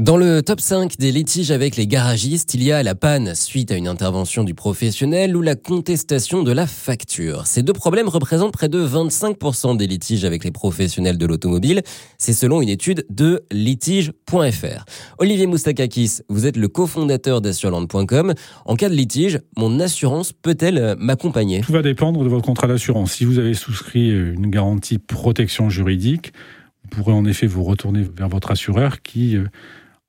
Dans le top 5 des litiges avec les garagistes, il y a la panne suite à une intervention du professionnel ou la contestation de la facture. Ces deux problèmes représentent près de 25% des litiges avec les professionnels de l'automobile. C'est selon une étude de litige.fr. Olivier Moustakakis, vous êtes le cofondateur d'assureland.com. En cas de litige, mon assurance peut-elle m'accompagner? Tout va dépendre de votre contrat d'assurance. Si vous avez souscrit une garantie protection juridique, vous pourrez en effet vous retourner vers votre assureur qui euh,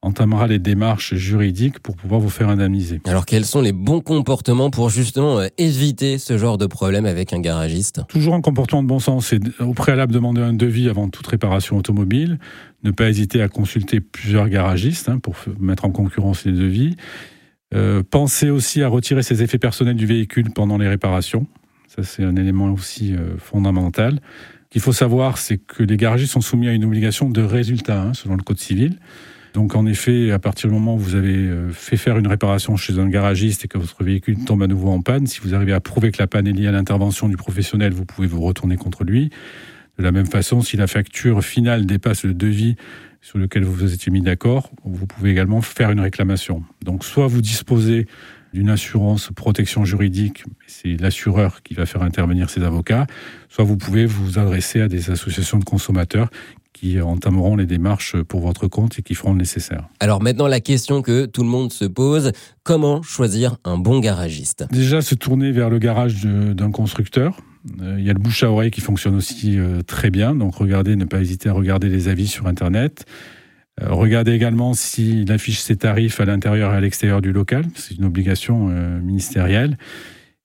entamera les démarches juridiques pour pouvoir vous faire indemniser. Alors quels sont les bons comportements pour justement euh, éviter ce genre de problème avec un garagiste? Toujours un comportement de bon sens, c'est au préalable demander un devis avant toute réparation automobile, ne pas hésiter à consulter plusieurs garagistes hein, pour mettre en concurrence les devis. Euh, pensez aussi à retirer ses effets personnels du véhicule pendant les réparations. Ça, c'est un élément aussi euh, fondamental. Ce qu'il faut savoir, c'est que les garagistes sont soumis à une obligation de résultat, hein, selon le Code civil. Donc en effet, à partir du moment où vous avez euh, fait faire une réparation chez un garagiste et que votre véhicule tombe à nouveau en panne, si vous arrivez à prouver que la panne est liée à l'intervention du professionnel, vous pouvez vous retourner contre lui. De la même façon, si la facture finale dépasse le devis sur lequel vous vous étiez mis d'accord, vous pouvez également faire une réclamation. Donc soit vous disposez d'une assurance protection juridique, c'est l'assureur qui va faire intervenir ses avocats, soit vous pouvez vous adresser à des associations de consommateurs qui entameront les démarches pour votre compte et qui feront le nécessaire. Alors maintenant, la question que tout le monde se pose, comment choisir un bon garagiste? Déjà, se tourner vers le garage d'un constructeur. Euh, il y a le bouche à oreille qui fonctionne aussi euh, très bien, donc regardez, ne pas hésiter à regarder les avis sur Internet. Euh, regardez également s'il affiche ses tarifs à l'intérieur et à l'extérieur du local, c'est une obligation ministérielle.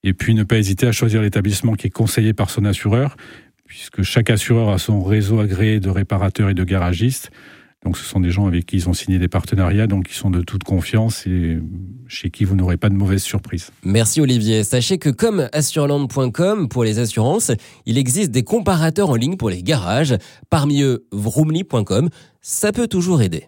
Et puis ne pas hésiter à choisir l'établissement qui est conseillé par son assureur, puisque chaque assureur a son réseau agréé de réparateurs et de garagistes. Donc ce sont des gens avec qui ils ont signé des partenariats, donc qui sont de toute confiance et chez qui vous n'aurez pas de mauvaises surprises. Merci Olivier. Sachez que comme assureland.com pour les assurances, il existe des comparateurs en ligne pour les garages. Parmi eux, vroomly.com. Ça peut toujours aider.